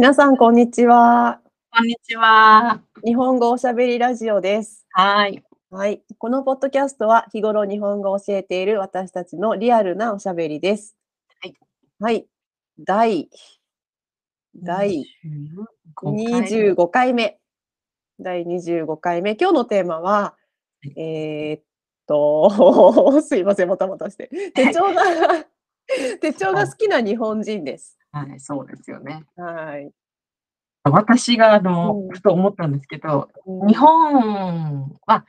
皆さん、こんにちは。こんにちは。日本語おしゃべりラジオです。はい。はい。このポッドキャストは、日頃日本語を教えている私たちのリアルなおしゃべりです。はい。はい。第、第25 25回目。第25回目。今日のテーマは、えーっと、すいません、もたもたして。手帳が、手帳が好きな日本人です。はい、そうですよね。はい。私があの、うんふと思ったんですけど、うん日本は、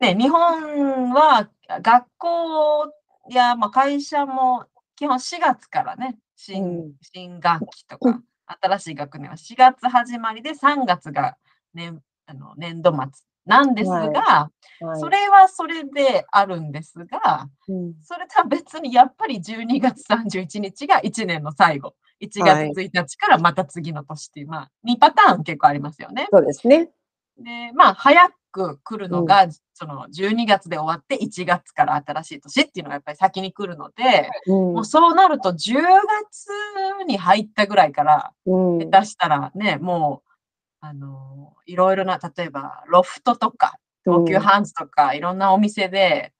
ね、日本は学校や、まあ、会社も基本4月からね、新,、うん新学期とうか、新しい学年は4月始まりで3月が年あの年度末なんですが、はい。それはそれであるんですが、うん。それとは別にやっぱり12月31日が1年の最後。1はい。月1日からまた次の年っていう、まあ、2パターン結構ありますよね。そうですね。で、まあ、早く来るのが、その12月で終わって1月から新しい年っていうのがやっぱり先に来るので、うん。もうそうなると10月に入ったぐらいから、うん。下手したらね、もう、あのいろいろな、例えばロフトとか、東急ハンズとか、いろんなお店で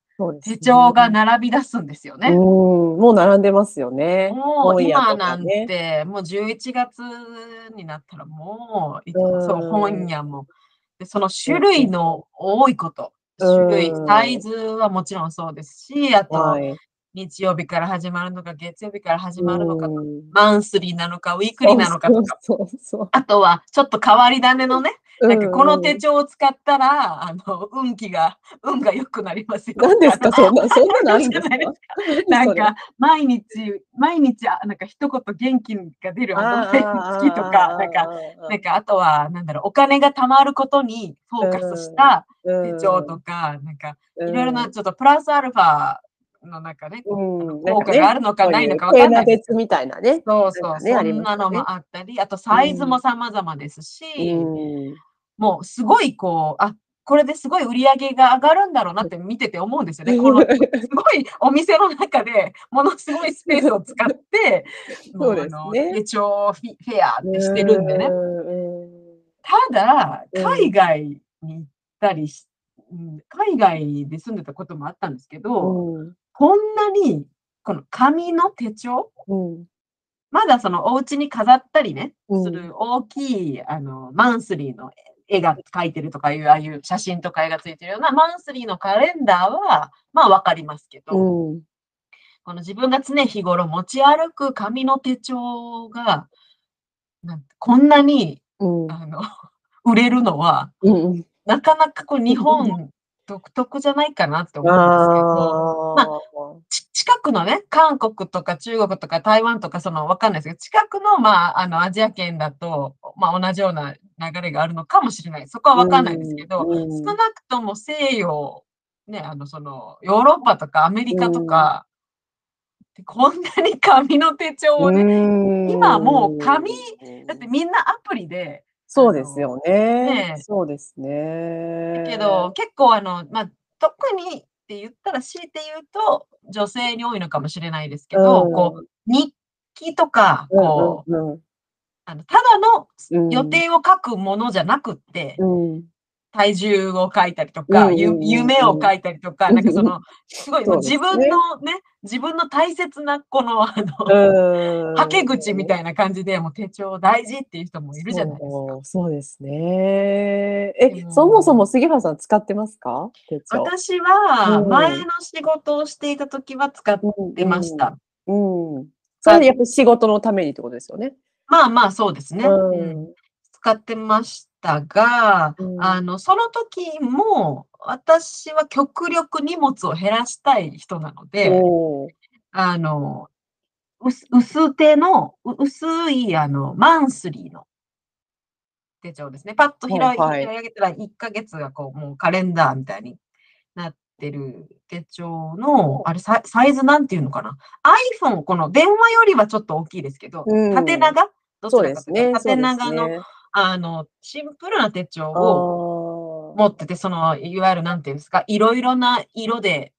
手帳が並び出すんですよね。うん、もう並んでますよね。もう今なんとかねて、もう11月になったらもう、そう本屋も。で、その種類の多いこと、うん種類、サイズはもちろんそうですし、あと、はい。日曜日から始まるのか、月曜日から始まるのか、うん。マンスリーなのか、ウィークリーなのかとか、あとはちょっと変わり種のね。なんかこの手うん帳を使ったら、あの、運気が、運が良くなりますよ。何ですか、そんな、そんなのあるんですか？なんか、毎日、毎日、あなんか一言元気が出るあの好きとか、なんか、なんか、あとは、なんだろう、お金が貯まることにフォーカスした手帳とか、なんか、いろいろな、ちょっとプラスアルファの中ね、うん、効果があるのかないのかわわかんない。別みたいなね。そうそう、そんなのもあったり、あとサイズも様々ですし、うんもうすごいこう、あ、これですごい売り上げが上がるんだろうなって見てて思うんですよね。このすごいお店の中でものすごいスペースを使って、も そうですねあの手帳フェアってしてるんでね。うんただ、うん海外に行ったりし、うん海外で住んでたこともあったんですけど、うんこんなにこの紙の手帳うん。まだそのお家に飾ったりね、うん。する大きいあのマンスリーの絵が描いてるとかいう、ああいう写真とか絵がついてるようなマンスリーのカレンダーは、まあわかりますけど、うん。この自分が常日頃持ち歩く紙の手帳が、なんてこんなにうん。あの売れるのは、うん。なかなかこう日本独特じゃないかなって思うんですけど、あち近くのね、韓国とか中国とか台湾とか、そのわかんないですけど、近くの、まあ、あの、アジア圏だと、まあ、同じような流れがあるのかもしれない。そこはわかんないですけど、うん少なくとも西洋、ね、あの、その、ヨーロッパとかアメリカとか、でこんなに紙の手帳をね、うん。今はもう紙だってみんなアプリで、そうですよね。ね。そうですね。だけど、結構あの、まあ、特にって言ったら強いて言うと、女性に多いのかもしれないですけど、うん。こう、日記とか、こう、うんうん。あのただのうん。予定を書くものじゃなくって、うん体重を書いたりとか、夢を書いたりとか、なんかその、すごい自分のね、自分の大切なこの、あの、うんはけ口みたいな感じで、もう手帳大事っていう人もいるじゃないですか。そうですね。え、うんそもそも杉原さん使ってますか？私はうん前の仕事をしていた時は使ってました。うん。うん。それでやっぱり仕事のためにってことですよね。まあまあそうですね。使ってましたが、うん。あの、その時も、私は極力荷物を減らしたい人なので、あの、薄薄手の、う薄い、あの、マンスリーの手帳ですね。パッと開い,、はいはい。開いたら1ヶ月がこう、もうカレンダーみたいになってる手帳の、あれサイ、サイズなんていうのかな ?iPhone、この電話よりはちょっと大きいですけど、うん。縦長？どちらかというとですね。縦長の、あの、シンプルな手帳あをー持ってて、その、いわゆるなんていうんですか、いろいろな色で、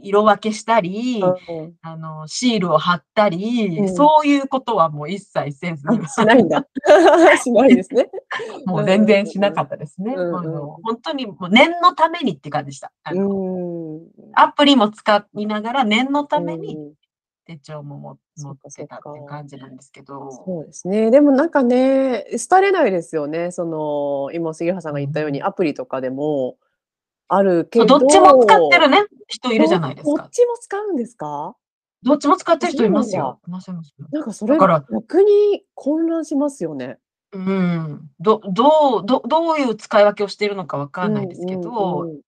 色分けしたり、うんあの、シールを貼ったり、うんそういうことはもう一切せず、あ、しないんだ。しないですね。もう全然しなかったですね。うんうんあの本当にもう念のためにって感じでした。あうのん。アプリも使いながら念のためにうん手帳もも持そってたって感じなんですけど。そうですね。でもなんかね、廃れないですよね。その、今杉原さんが言ったように、うんアプリとかでもあるけど。どっちも使ってるね、人いるじゃないですかどっ。ちも使うんですか？どっちも使ってる人いますよ。なんかそれだから逆に混乱しますよね。うん。ど、どう、ど、どういう使い分けをしているのかわかんないですけど、うんうん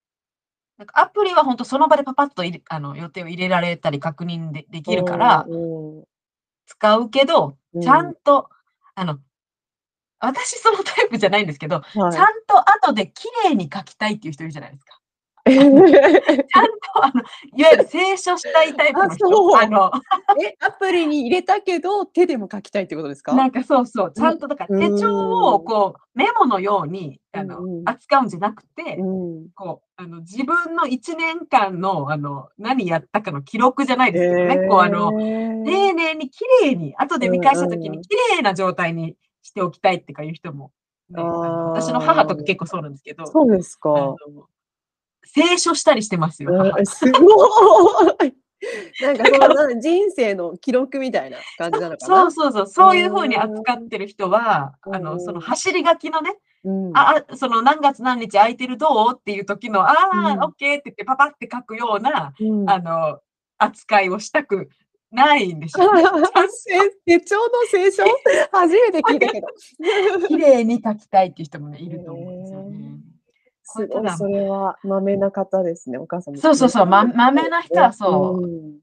なんかアプリは本当その場でパパッとあの予定を入れられたり確認でできるからうん使うけど、うん。ちゃんと、あの、私そのタイプじゃないんですけど、はい。ちゃんと後で綺麗に書きたいっていう人いるじゃないですか。ちゃんと、あの、いわゆる清書したいタイプの人。あの、え、アプリに入れたけど、手でも書きたいってことですか？なんかそうそう、ちゃんとだから手帳をこうメモのようにあのうんうん。扱うんじゃなくて、うん。こうあの自分の1年間のあの何やったかの記録じゃないですけどね、こうあの丁寧に綺麗に後で見返した時に綺麗な状態にしておきたいってかいう人も、私の母とか結構そうなんですけど、そうですか。あの清書したりしてますよ。すごい。なんかそのな人生の記録みたいな感じなのかな？そうそうそう、そういうふうに扱ってる人は、うんあのその走り書きのね、うんあ、あその何月何日空いてるどう？っていう時の、ああ、うんオッケーって言ってパパって書くような、うんあの、扱いをしたくないんでしょうね。せ手帳の聖書？初めて聞いたけど。綺麗に書きたいっていう人もね、いると思う。それはまめな方ですね、お母さんも。そうそうそうままめな人はそううん。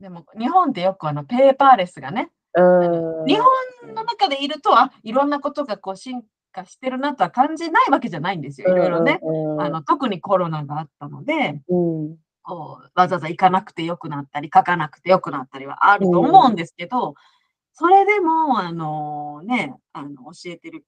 でも、日本ってよくあの、ペーパーレスがね、うん日本の中でいると、あ、いろんなことがこう進化してるなとは感じないわけじゃないんですよ。いろいろね。。うんあの、特にコロナがあったので、うん。こうわざわざ行かなくてよくなったり、書かなくてよくなったりはあると思うんですけど、それでも、あのね、あの教えてる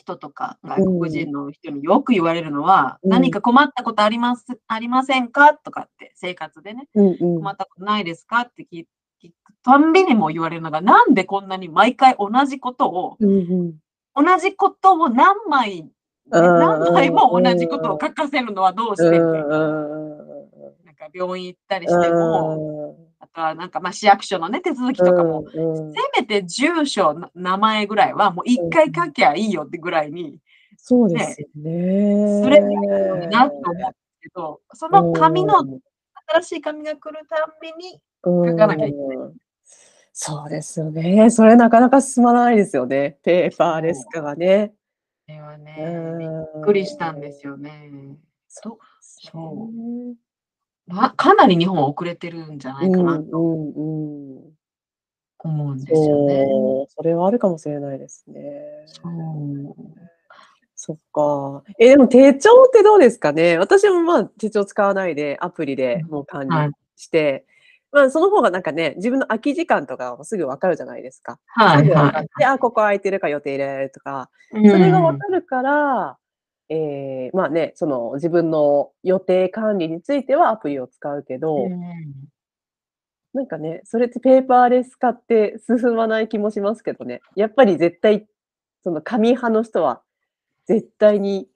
人とか、外国人の人によく言われるのは、うん。何か困ったことあります、ありませんか？とかって、生活でね、うんうん。困ったことないですか？って聞聞くたんびにも言われるのが、なんでこんなに毎回同じことを、うんうん。同じことを何枚、何枚も同じことを書かせるのはどうしてって、なんか病院行ったりしても、あとはなんかまあ市役所のね、手続きとかも、うんせめて住所、な名前ぐらいはもう一回書きゃいいよってぐらいに、そうですよね。それいいなと思うんですけど、その紙の、新しい紙が来るたんびに、書書かなきゃいけないそうですよね。それなかなか進まないですよね。ペーパーレス化がね。これはね、うんびっくりしたんですよね。そうそねまかなり日本は遅れてるんじゃないかなとうんうんうん思うんですよね。そう、それはあるかもしれないですね。そうそっか。え、でも手帳ってどうですかね？私もまあ手帳使わないでアプリでもう管はい理して、まあその方がなんかね、自分の空き時間とかもすぐわかるじゃないですか。はいはすぐ分かって、あ、ここ空いてるから予定入れられるとか、い。それがうんわかるから、えーまあね、その自分の予定管理についてはアプリを使うけど、うんなんかね、それってペーパーレス化って進まない気もしますけどね。やっぱり絶対、その紙派の人は、絶対に、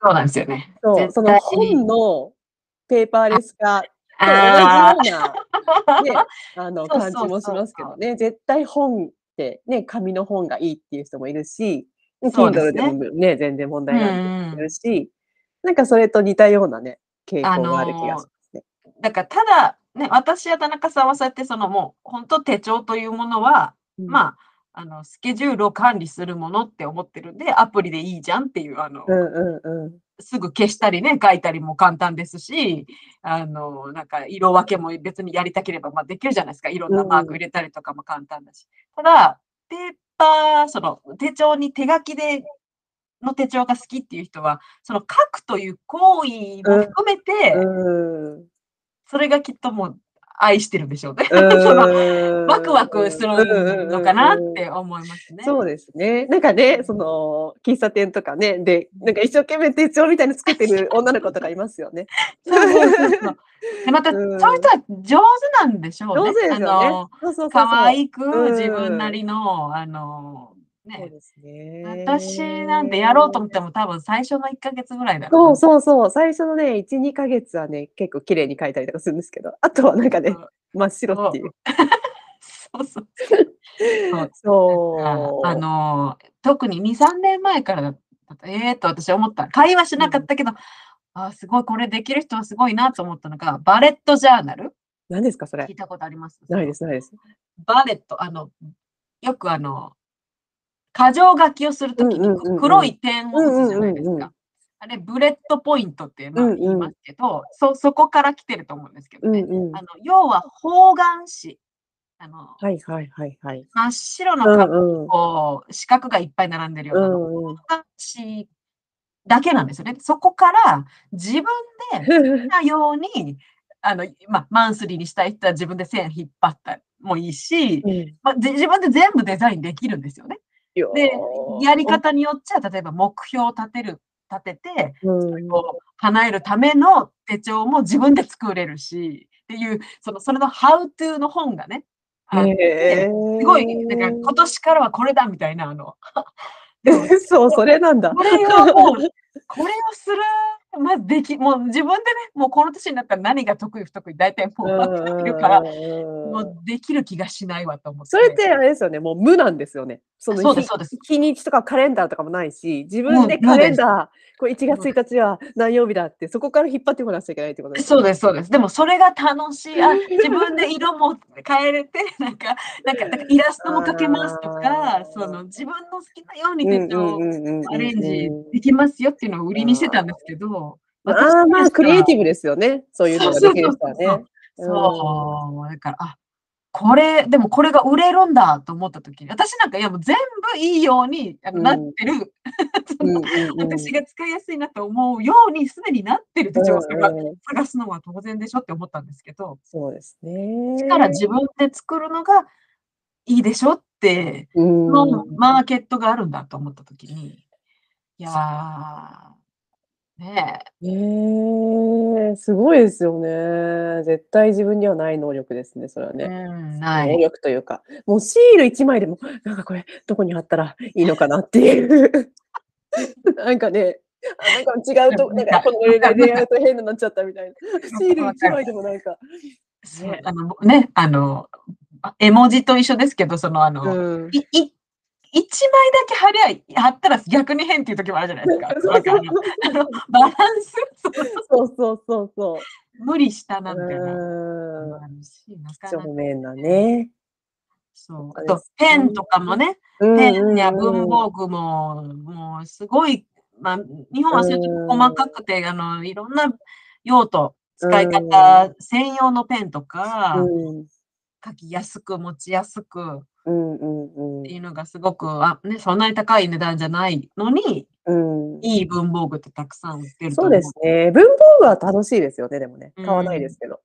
そうなんですよね。そう、絶その本のペーパーレス化とあ同じような、ね、あの感じもしますけどね。絶対本って、ね、紙の本がいいっていう人もいるし、Kindle でね。もね、全然問題ないってうん人もいるし、なんかそれと似たようなね、傾向がある気がしますね。だからただ、ね、私や田中さんはそうやってそのもう本当手帳というものは、まあ、あのスケジュールを管理するものって思ってるんでアプリでいいじゃんっていうあの、うんうんうん。すぐ消したりね書いたりも簡単ですしあのなんか色分けも別にやりたければまあできるじゃないですか。いろんなマーク入れたりとかも簡単だし、ただペその手帳に手書きでの手帳が好きっていう人はその書くという行為も含めて、うん。それがきっともう愛してるんでしょうね。そのワクワクするのかなって思いますね。そうですね。なんかね、その、喫茶店とかね、で、なんか一生懸命手帳みたいに作ってる 女の子とかいますよね。そうそうそうそう。でまた、そういう人は上手なんでしょうね。上手ですよね。可愛く自分なりの、あの、ね、そうですね。私なんてやろうと思っても多分最初の1ヶ月ぐらいだそうそうそう。最初のね、1、2ヶ月はね、結構綺麗に描いたりとかするんですけど、あとはなんかね、真っ白っていう。そう そう。そうあの特に2、3年前からだったええー、と私は思った。会話しなかったけど、うん、あすごい、これできる人はすごいなと思ったのが、 bullet journal？何ですか、それ。聞いたことあります？ないです、ないです。バレット、あの、よくあの、箇条書きをするときに黒い点を打つじゃないですか。あれ、 bullet point っていうのは言いますけど、そ、そこから来てると思うんですけどね。うんうん、あの要は方眼紙。あの、はいはいはいはい。真っ白の紙、こう、四角がいっぱい並んでるような、方眼紙だけなんですよね。そこから自分で好きなように、あの、まあ、マンスリーにしたい人は自分で線引っ張ったもいいし、うん、まあ、自分で全部デザインできるんですよね。で、やり方によっちゃ、例えば目標を立てる、立てて、それを叶えるための手帳も自分で作れるし、っていう、その、それの How to の本がね、あってすごい、なんか今年からはこれだみたいな、あの、そう、それなんだ。これをもう、これをするまずでき、もう自分でね、もうこの年になったら何が得意不得意、大体もう分かってるから、もうできる気がしないわと思って。それってあれですよね、もう無なんですよね。そのそうです、そうです。日にちとかカレンダーとかもないし、自分でカレンダー、これ1月1日は何曜日だって、そこから引っ張ってこなきゃいけないってことです、ね、そうです、そうです。でもそれが楽しい。あ、自分で色も変えれて、なんか、なんか、なんかイラストも描けますとか、その自分の好きなように手帳アレンジできますよっていうのを売りにしてたんですけど、ああ、まあ、クリエイティブですよね。そういうのができる人はね。そう。だから、あ、これ、でもこれが売れるんだと思った時に、私なんか、いやもう全部いいようになってる。私が使いやすいなと思うようにすでになってる手帳を探すのは当然でしょって思ったんですけど、そうですね。から自分で作るのがいいでしょってのマーケットがあるんだと思った時に、いやー、ねえ。ええ、すごいですよね。絶対自分にはない能力ですね、それはね。うん、な能力というか、もうシール1枚でも、なんかこれどこに貼ったらいいのかなっていう。なんかね、あ、なんか違うと、なんかこの上で出会うと変になっちゃったみたいな。シール1枚でもなんか、ね。あの、ね、あの、絵文字と一緒ですけど、そのあの、うん。いい一枚だけ貼りゃ、貼ったら逆に変っていう時もあるじゃないですか。あのバランス。そうそうそうそう。無理したなんて貴重面なね。そう。あと、ペンとかもね、ペンや文房具も、もうすごい、まあ、日本はそういう細かくて、あの、いろんな用途、使い方専用のペンとか、書きやすく、持ちやすく、うんうんうん。っていうのがすごく、あ、ね、そんなに高い値段じゃないのに、うん。いい文房具ってたくさん売ってるそうですね。文房具は楽しいですよね、でもね。買わないですけど。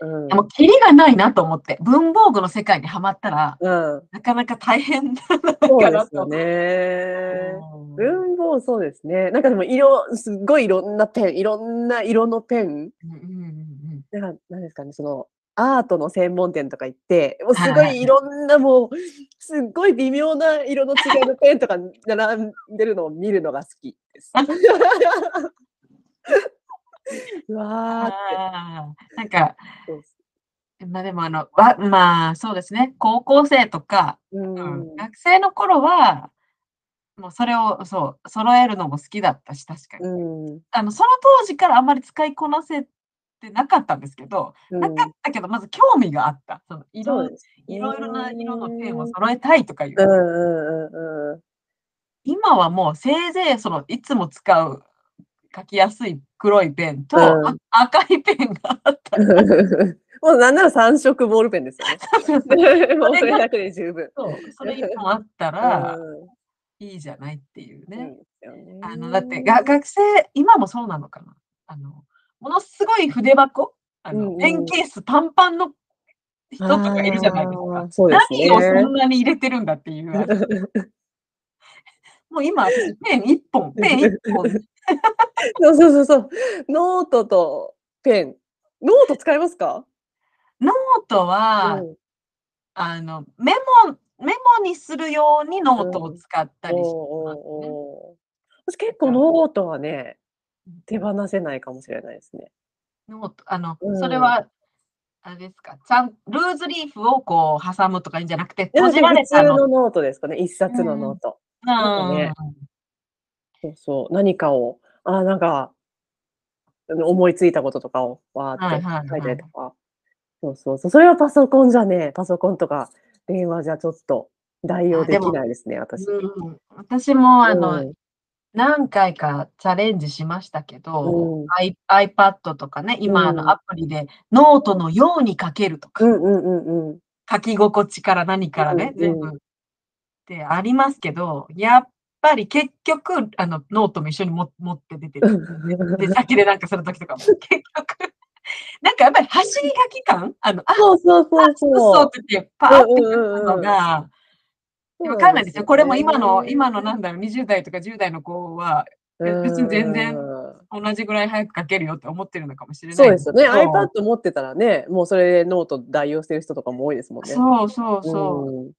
うん。でも、キリがないなと思って、文房具の世界にはまったら、うん。なかなか大変だそうですよね。文房具、そうですね。なんかでも色、すっごいいろんなペン、いろんな色のペン。うんうんうんうん。なんか、なんですかね、その、アートの専門店とか行って、もうすごいいろんなもう、すっごい微妙な色の違いのペンとか並んでるのを見るのが好きです。うわーって。なんか、まあでもあの、わまあそうですね、高校生とか、うん、学生の頃は、もうそれをそう、揃えるのも好きだったし、確かに。うん、あのその当時からあんまり使いこなせってなかったんですけど、うん、なかったけど、まず興味があった。その色、ね、いろいろな色のペンを揃えたいとかいう。うんうんうん、今はもうせいぜいそのいつも使う書きやすい黒いペンと、うん、赤いペンがあった。もうなんなら3色ボールペンですよね。もうそれだけで十分。そう、それ1本あったら、いいじゃないっていうね。ねあのだってが学生、今もそうなのかな。あのものすごい筆箱？あの、ペンケースパンパンの人とかいるじゃないですか。すね。何をそんなに入れてるんだっていう。もう今、私、ペン1本、ペン1本。そうそうそうそう。ノートとペン。ノート使いますか？ノートは、うん、あの、メモ、メモにするようにノートを使ったりします、ね、私結構ノートはね、手放せないかもしれないですね。ノート、あの、うん、それは、あれですか、ちゃん、ルーズリーフをこう挟むとかいいんじゃなくて、閉じられ。普通のノートですかね、一冊のノート。うん、ね、そうそう、何かを、あ、なんか、思いついたこととかをわーって書いたりとか。そうそうそう。それはパソコンじゃねパソコンとか電話じゃちょっと代用できないですね、私。うん、私も、あの、うん、何回かチャレンジしましたけど、うん、iPad とかね、今のアプリでノートのように書けるとか、うんうんうんうん、書き心地から何からね、うんうん、全部ってありますけど、やっぱり結局、あの、ノートも一緒に持って出てる。で、先でなんかするときとかも、結局、なんかやっぱり走り書き感あの、あ、そうそうそうそう。そうって言って、パーって書くのが、わかんないですよ。これも今の、今のなんだろう、20代とか10代の子は、別に全然同じぐらい早く書けるよって思ってるのかもしれないそうですよね。iPad 持ってたらね、もうそれでノート代用してる人とかも多いですもんね。そうそうそう。うん、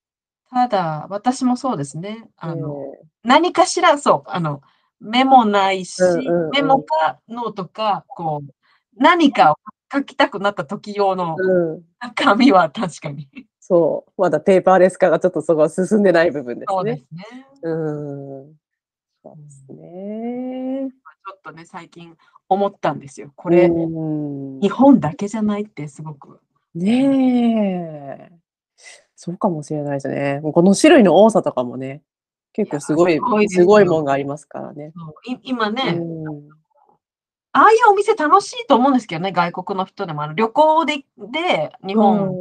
ただ、私もそうですね。あの、何かしら、そう、あの、メモないし、うんうんうん、メモかノートか、こう、何かを書きたくなった時用の紙は確かに。そう、まだペーパーレス化がちょっとそこは進んでない部分ですね。そうですね。うん。そうですね。ちょっとね、最近思ったんですよ。これ、日本だけじゃないってすごく。ねえ。そうかもしれないですね。この種類の多さとかもね、結構すごい、すごいもんがありますからね。今ね、ああいうお店楽しいと思うんですけどね、外国の人でも。あの旅行でで日本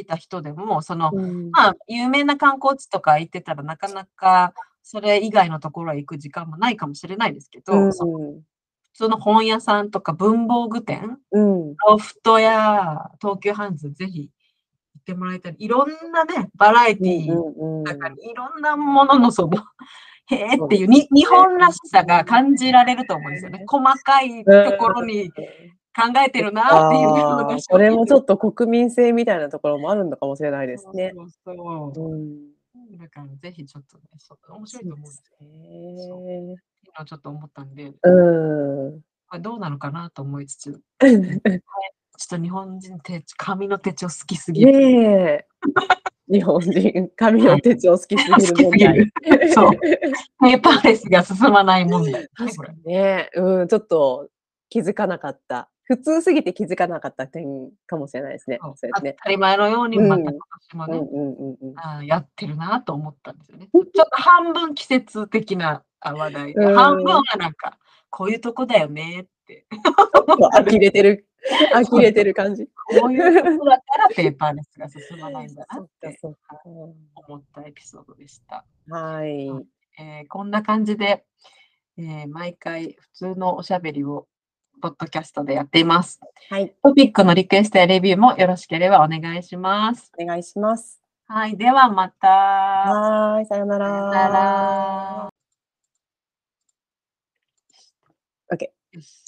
に来た人でも、その、うん、まあ、有名な観光地とか行ってたらなかなかそれ以外のところへ行く時間もないかもしれないですけど、うん、普通の本屋さんとか文房具店、うん、ロフトや東急ハンズ、ぜひ行ってもらいたい。いろんなね、バラエティー中にいろんなもののその、へえっていうに日本らしさが感じられると思うんですよね。細かいところに考えてるなっていうのが。それもちょっと国民性みたいなところもあるのかもしれないですね。そうそうそう。うんだからぜひちょっとね、そう面白いと思うんですね。今ちょっと思ったんで、うん、これどうなのかなと思いつつ、ちょっと日本人手紙の手帳好きすぎる。ね日本人、紙の手帳好きすぎる問題。そう。ペーパーレスが進まない問題。確かにね、うん、ちょっと気づかなかった。普通すぎて気づかなかった点かもしれないですね。そうですね当たり前のように、また今年もね、あやってるなと思ったんですよね。ちょっと半分季節的な話題で、半分はなんか、こういうとこだよねって。呆れてる。呆れてる感じ。こういうとこだからペーパーレスが進まないんだなって思ったエピソードでした。はい。えー、こんな感じで、えー、毎回普通のおしゃべりをポッドキャストでやっています。はい。トピックのリクエストやレビューもよろしければお願いします。お願いします。はい。ではまた。はい。さよなら。さよなら。OK。